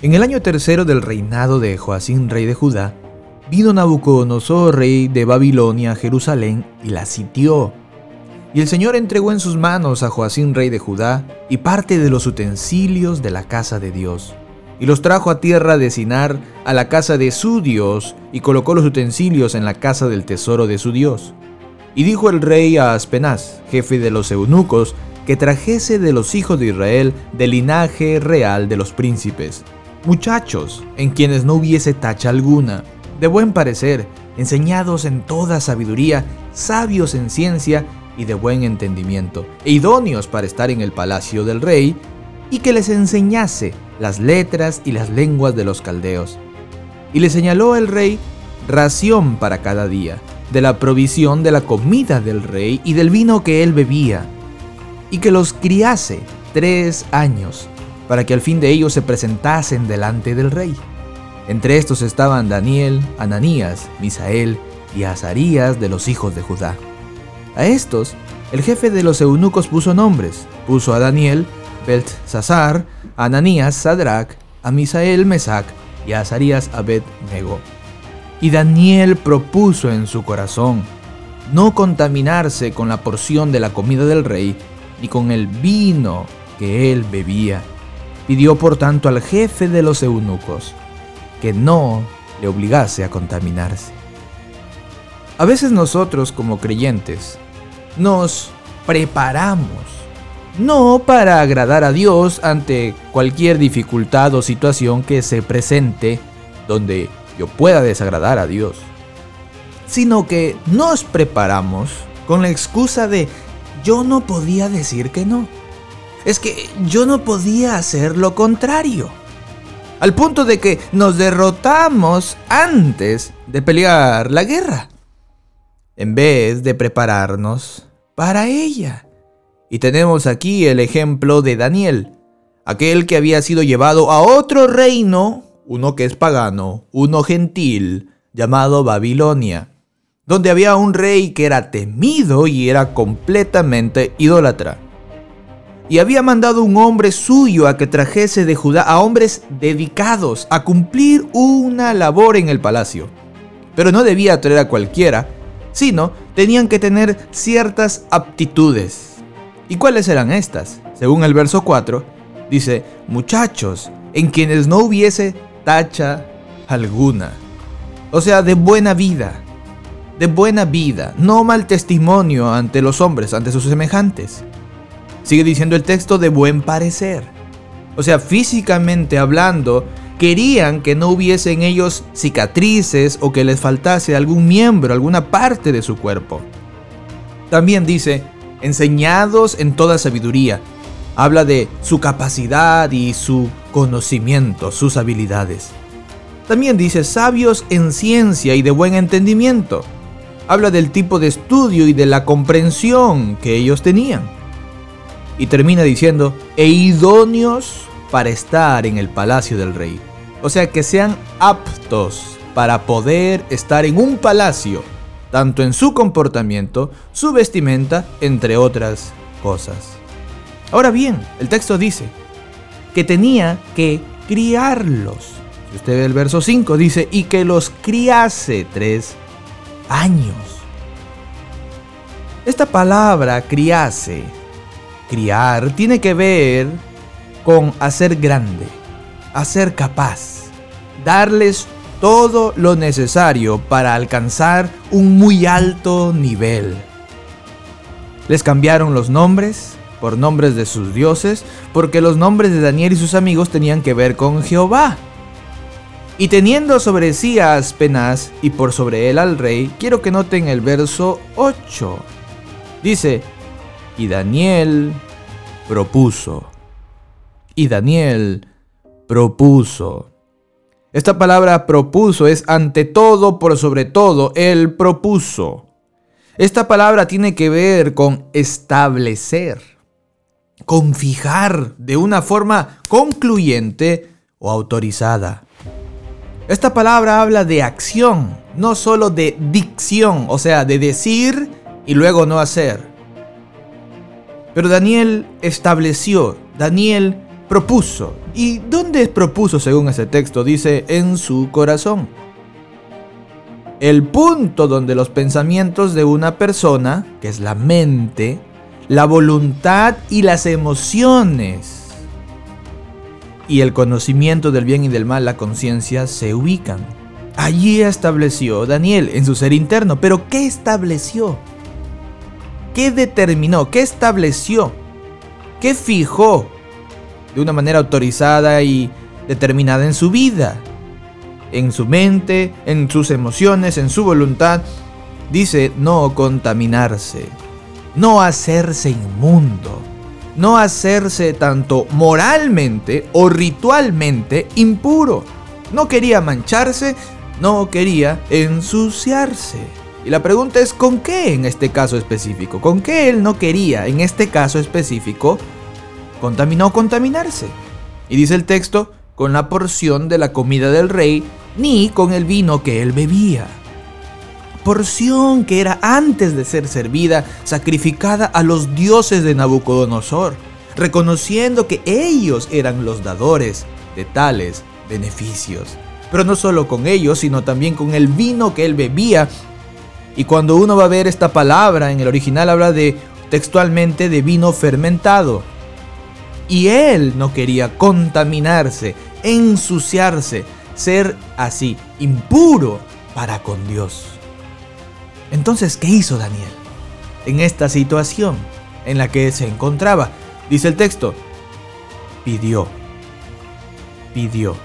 En el año tercero del reinado de Joacín, rey de Judá, vino Nabucodonosor, rey de Babilonia, a Jerusalén y la sitió. Y el Señor entregó en sus manos a Joacín, rey de Judá, y parte de los utensilios de la casa de Dios. Y los trajo a tierra de Sinar, a la casa de su Dios, y colocó los utensilios en la casa del tesoro de su Dios. Y dijo el rey a Aspenaz, jefe de los eunucos, que trajese de los hijos de Israel del linaje real de los príncipes muchachos en quienes no hubiese tacha alguna, de buen parecer, enseñados en toda sabiduría, sabios en ciencia y de buen entendimiento, e idóneos para estar en el palacio del rey, y que les enseñase las letras y las lenguas de los caldeos. Y le señaló el rey ración para cada día, de la provisión de la comida del rey y del vino que él bebía, y que los criase tres años, para que al fin de ellos se presentasen delante del rey. Entre estos estaban Daniel, Ananías, Misael y Azarías de los hijos de Judá. A estos, el jefe de los eunucos puso nombres. Puso a Daniel, Beltzazar, a Ananías, Sadrach, a Misael, Mesac y a Azarías, Abed-Nego. Y Daniel propuso en su corazón no contaminarse con la porción de la comida del rey, ni con el vino que él bebía Pidió por tanto al jefe de los eunucos que no le obligase a contaminarse. A veces nosotros como creyentes nos preparamos, no para agradar a Dios ante cualquier dificultad o situación que se presente donde yo pueda desagradar a Dios, sino que nos preparamos con la excusa de yo no podía decir que no es que yo no podía hacer lo contrario. Al punto de que nos derrotamos antes de pelear la guerra, en vez de prepararnos para ella. Y tenemos aquí el ejemplo de Daniel, aquel que había sido llevado a otro reino, uno que es pagano, uno gentil, llamado Babilonia, donde había un rey que era temido y era completamente idólatra y había mandado un hombre suyo a que trajese de Judá a hombres dedicados a cumplir una labor en el palacio. Pero no debía traer a cualquiera, sino tenían que tener ciertas aptitudes. ¿Y cuáles eran estas? Según el verso 4, dice, muchachos, en quienes no hubiese tacha alguna. O sea, de buena vida, de buena vida, no mal testimonio ante los hombres, ante sus semejantes. Sigue diciendo el texto de buen parecer. O sea, físicamente hablando, querían que no hubiese en ellos cicatrices o que les faltase algún miembro, alguna parte de su cuerpo. También dice, enseñados en toda sabiduría. Habla de su capacidad y su conocimiento, sus habilidades. También dice sabios en ciencia y de buen entendimiento. Habla del tipo de estudio y de la comprensión que ellos tenían. Y termina diciendo, e idóneos para estar en el palacio del rey. O sea, que sean aptos para poder estar en un palacio, tanto en su comportamiento, su vestimenta, entre otras cosas. Ahora bien, el texto dice que tenía que criarlos. Si usted ve el verso 5, dice, y que los criase tres años. Esta palabra criase criar tiene que ver con hacer grande, hacer capaz, darles todo lo necesario para alcanzar un muy alto nivel. Les cambiaron los nombres por nombres de sus dioses, porque los nombres de Daniel y sus amigos tenían que ver con Jehová. Y teniendo sobre sí a Aspenaz y por sobre él al rey, quiero que noten el verso 8. Dice, y Daniel propuso. Y Daniel propuso. Esta palabra propuso es ante todo, por sobre todo, él propuso. Esta palabra tiene que ver con establecer, con fijar de una forma concluyente o autorizada. Esta palabra habla de acción, no solo de dicción, o sea, de decir y luego no hacer. Pero Daniel estableció, Daniel propuso. ¿Y dónde propuso según ese texto? Dice en su corazón. El punto donde los pensamientos de una persona, que es la mente, la voluntad y las emociones, y el conocimiento del bien y del mal, la conciencia, se ubican. Allí estableció Daniel en su ser interno. Pero ¿qué estableció? ¿Qué determinó? ¿Qué estableció? ¿Qué fijó de una manera autorizada y determinada en su vida? En su mente, en sus emociones, en su voluntad. Dice no contaminarse, no hacerse inmundo, no hacerse tanto moralmente o ritualmente impuro. No quería mancharse, no quería ensuciarse. Y la pregunta es, ¿con qué en este caso específico? ¿Con qué él no quería en este caso específico contaminó contaminarse? Y dice el texto, con la porción de la comida del rey, ni con el vino que él bebía. Porción que era antes de ser servida, sacrificada a los dioses de Nabucodonosor, reconociendo que ellos eran los dadores de tales beneficios pero no solo con ellos, sino también con el vino que él bebía. Y cuando uno va a ver esta palabra, en el original habla de textualmente de vino fermentado. Y él no quería contaminarse, ensuciarse, ser así, impuro para con Dios. Entonces, ¿qué hizo Daniel? En esta situación en la que se encontraba, dice el texto, pidió, pidió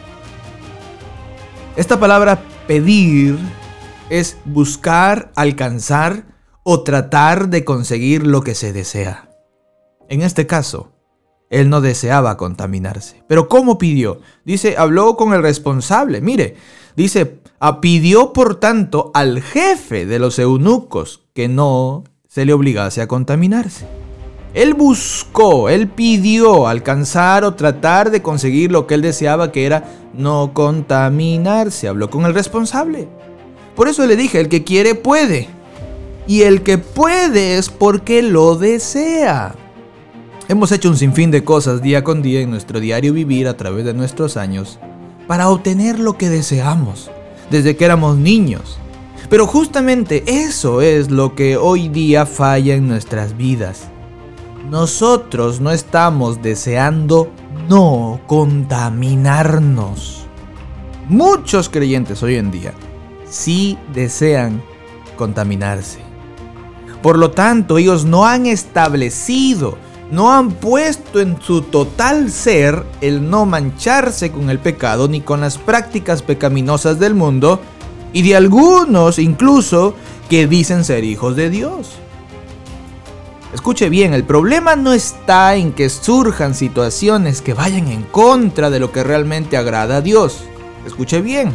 esta palabra pedir es buscar, alcanzar o tratar de conseguir lo que se desea. En este caso, él no deseaba contaminarse. Pero ¿cómo pidió? Dice, habló con el responsable. Mire, dice, ah, pidió por tanto al jefe de los eunucos que no se le obligase a contaminarse. Él buscó, él pidió alcanzar o tratar de conseguir lo que él deseaba, que era no contaminarse. Habló con el responsable. Por eso le dije, el que quiere puede. Y el que puede es porque lo desea. Hemos hecho un sinfín de cosas día con día en nuestro diario vivir a través de nuestros años para obtener lo que deseamos, desde que éramos niños. Pero justamente eso es lo que hoy día falla en nuestras vidas nosotros no estamos deseando no contaminarnos. Muchos creyentes hoy en día sí desean contaminarse. Por lo tanto, ellos no han establecido, no han puesto en su total ser el no mancharse con el pecado ni con las prácticas pecaminosas del mundo y de algunos incluso que dicen ser hijos de Dios. Escuche bien, el problema no está en que surjan situaciones que vayan en contra de lo que realmente agrada a Dios. Escuche bien,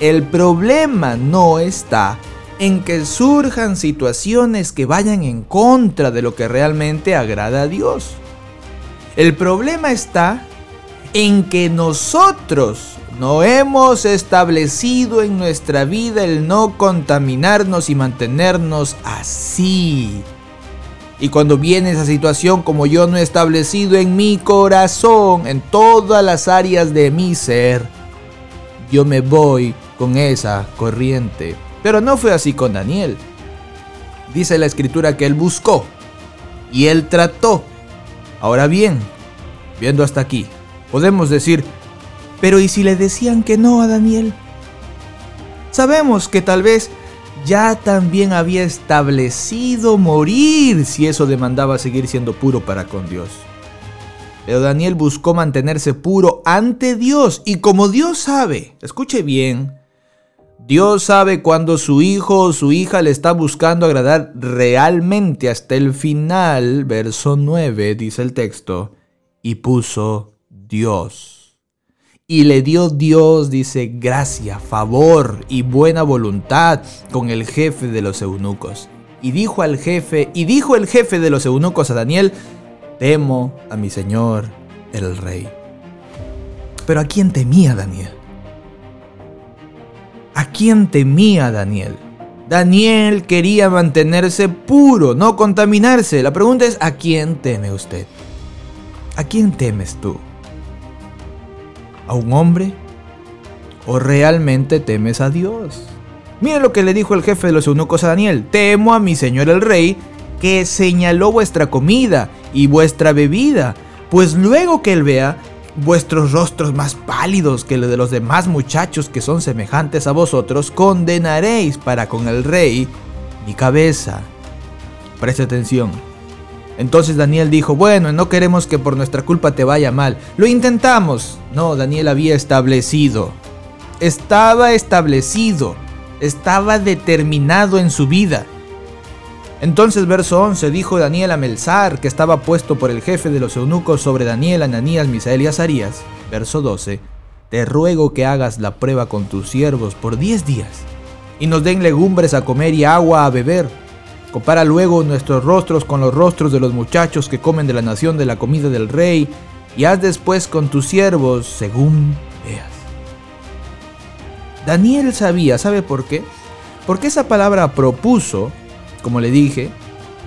el problema no está en que surjan situaciones que vayan en contra de lo que realmente agrada a Dios. El problema está en que nosotros no hemos establecido en nuestra vida el no contaminarnos y mantenernos así y cuando viene esa situación como yo no he establecido en mi corazón, en todas las áreas de mi ser, yo me voy con esa corriente. Pero no fue así con Daniel. Dice la escritura que él buscó y él trató. Ahora bien, viendo hasta aquí, podemos decir, pero ¿y si le decían que no a Daniel? Sabemos que tal vez ya también había establecido morir si eso demandaba seguir siendo puro para con Dios. Pero Daniel buscó mantenerse puro ante Dios y como Dios sabe, escuche bien, Dios sabe cuando su hijo o su hija le está buscando agradar realmente hasta el final, verso 9 dice el texto, y puso Dios y le dio Dios, dice, gracia, favor y buena voluntad con el jefe de los eunucos. Y dijo al jefe, y dijo el jefe de los eunucos a Daniel, temo a mi señor el rey. Pero ¿a quién temía Daniel? ¿A quién temía Daniel? Daniel quería mantenerse puro, no contaminarse. La pregunta es, ¿a quién teme usted? ¿A quién temes tú? a un hombre? ¿O realmente temes a Dios? Mire lo que le dijo el jefe de los eunucos a Daniel. Temo a mi señor el rey, que señaló vuestra comida y vuestra bebida, pues luego que él vea vuestros rostros más pálidos que los de los demás muchachos que son semejantes a vosotros, condenaréis para con el rey mi cabeza. Preste atención. Entonces Daniel dijo, bueno, no queremos que por nuestra culpa te vaya mal. Lo intentamos. No, Daniel había establecido. Estaba establecido. Estaba determinado en su vida. Entonces verso 11 dijo Daniel a Melzar, que estaba puesto por el jefe de los eunucos sobre Daniel, Ananías, Misael y Azarías. Verso 12, te ruego que hagas la prueba con tus siervos por diez días, y nos den legumbres a comer y agua a beber. Compara luego nuestros rostros con los rostros de los muchachos que comen de la nación de la comida del rey, y haz después con tus siervos según veas. Daniel sabía, ¿sabe por qué? Porque esa palabra propuso como le dije,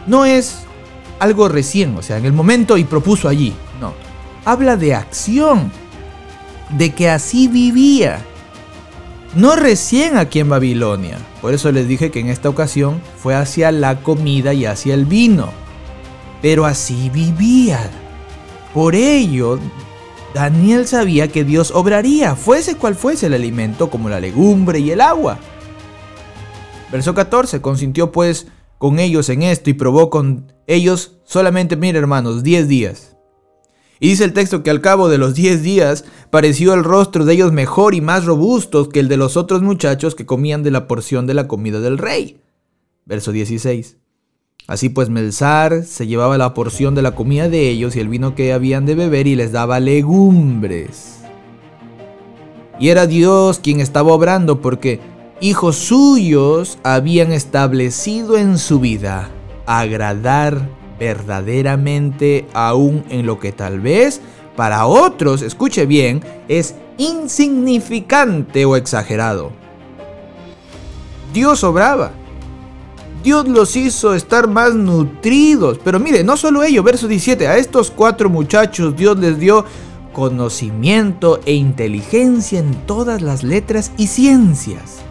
no es algo recién, o sea, en el momento y propuso allí, no. Habla de acción, de que así vivía. No recién aquí en Babilonia. Por eso les dije que en esta ocasión fue hacia la comida y hacia el vino. Pero así vivía. Por ello, Daniel sabía que Dios obraría, fuese cual fuese el alimento, como la legumbre y el agua. Verso 14. Consintió pues con ellos en esto y probó con ellos solamente, mire hermanos, 10 días. Y dice el texto que al cabo de los 10 días pareció el rostro de ellos mejor y más robusto que el de los otros muchachos que comían de la porción de la comida del rey. Verso 16. Así pues Melzar se llevaba la porción de la comida de ellos y el vino que habían de beber y les daba legumbres. Y era Dios quien estaba obrando porque hijos suyos habían establecido en su vida agradar verdaderamente aún en lo que tal vez para otros, escuche bien, es insignificante o exagerado. Dios obraba. Dios los hizo estar más nutridos. Pero mire, no solo ello, verso 17, a estos cuatro muchachos Dios les dio conocimiento e inteligencia en todas las letras y ciencias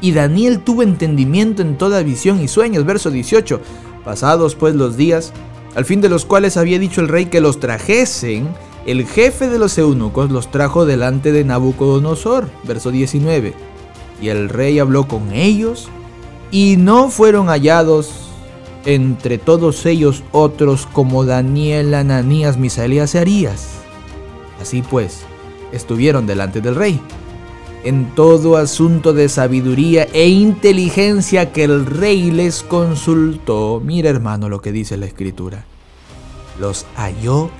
y Daniel tuvo entendimiento en toda visión y sueños. Verso 18. Pasados pues los días, al fin de los cuales había dicho el rey que los trajesen, el jefe de los eunucos los trajo delante de Nabucodonosor. Verso 19. Y el rey habló con ellos, y no fueron hallados entre todos ellos otros como Daniel, Ananías, Misaelías y Arías. Así pues, estuvieron delante del rey en todo asunto de sabiduría e inteligencia que el rey les consultó. Mira hermano lo que dice la escritura. Los halló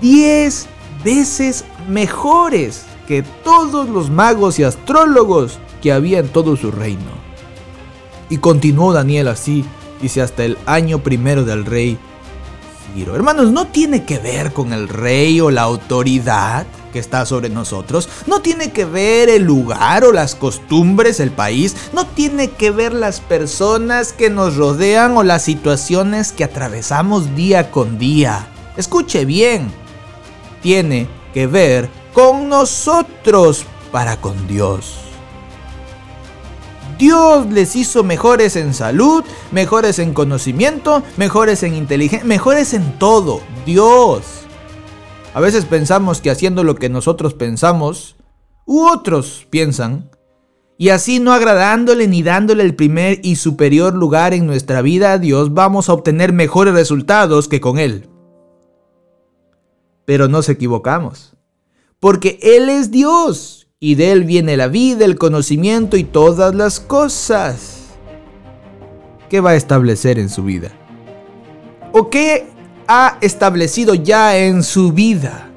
diez veces mejores que todos los magos y astrólogos que había en todo su reino. Y continuó Daniel así, dice hasta el año primero del rey Ciro. Hermanos, no tiene que ver con el rey o la autoridad que está sobre nosotros, no tiene que ver el lugar o las costumbres, el país, no tiene que ver las personas que nos rodean o las situaciones que atravesamos día con día. Escuche bien, tiene que ver con nosotros para con Dios. Dios les hizo mejores en salud, mejores en conocimiento, mejores en inteligencia, mejores en todo. Dios. A veces pensamos que haciendo lo que nosotros pensamos, u otros piensan, y así no agradándole ni dándole el primer y superior lugar en nuestra vida a Dios, vamos a obtener mejores resultados que con Él. Pero nos equivocamos, porque Él es Dios, y de Él viene la vida, el conocimiento y todas las cosas. ¿Qué va a establecer en su vida? ¿O qué ha establecido ya en su vida.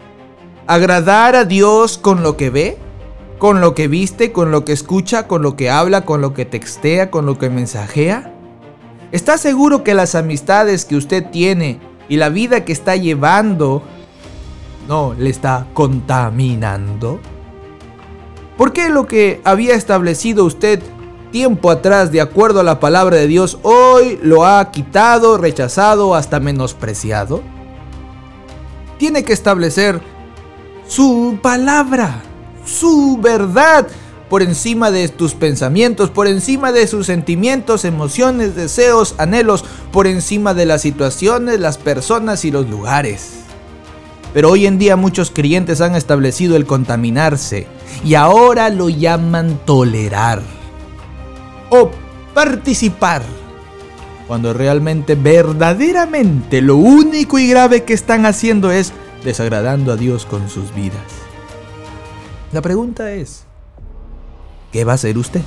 Agradar a Dios con lo que ve, con lo que viste, con lo que escucha, con lo que habla, con lo que textea, con lo que mensajea. ¿Está seguro que las amistades que usted tiene y la vida que está llevando no le está contaminando? ¿Por qué lo que había establecido usted tiempo atrás, de acuerdo a la palabra de Dios, hoy lo ha quitado, rechazado, hasta menospreciado? Tiene que establecer su palabra, su verdad por encima de tus pensamientos, por encima de sus sentimientos, emociones, deseos, anhelos, por encima de las situaciones, las personas y los lugares. Pero hoy en día muchos creyentes han establecido el contaminarse y ahora lo llaman tolerar o participar. Cuando realmente, verdaderamente, lo único y grave que están haciendo es desagradando a Dios con sus vidas. La pregunta es, ¿qué va a hacer usted?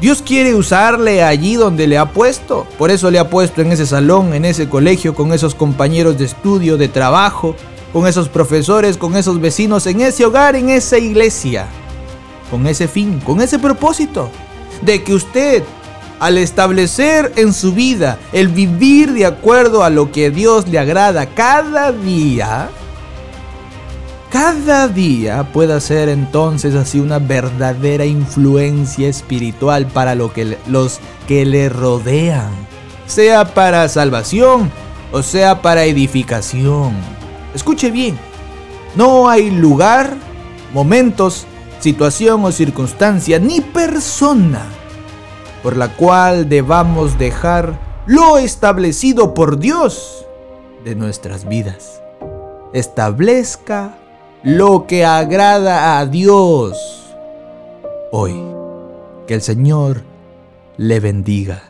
Dios quiere usarle allí donde le ha puesto. Por eso le ha puesto en ese salón, en ese colegio, con esos compañeros de estudio, de trabajo, con esos profesores, con esos vecinos, en ese hogar, en esa iglesia. Con ese fin, con ese propósito. De que usted, al establecer en su vida el vivir de acuerdo a lo que Dios le agrada cada día, cada día pueda ser entonces así una verdadera influencia espiritual para lo que, los que le rodean, sea para salvación o sea para edificación. Escuche bien, no hay lugar, momentos, situación o circunstancia, ni persona por la cual debamos dejar lo establecido por Dios de nuestras vidas. Establezca lo que agrada a Dios. Hoy, que el Señor le bendiga.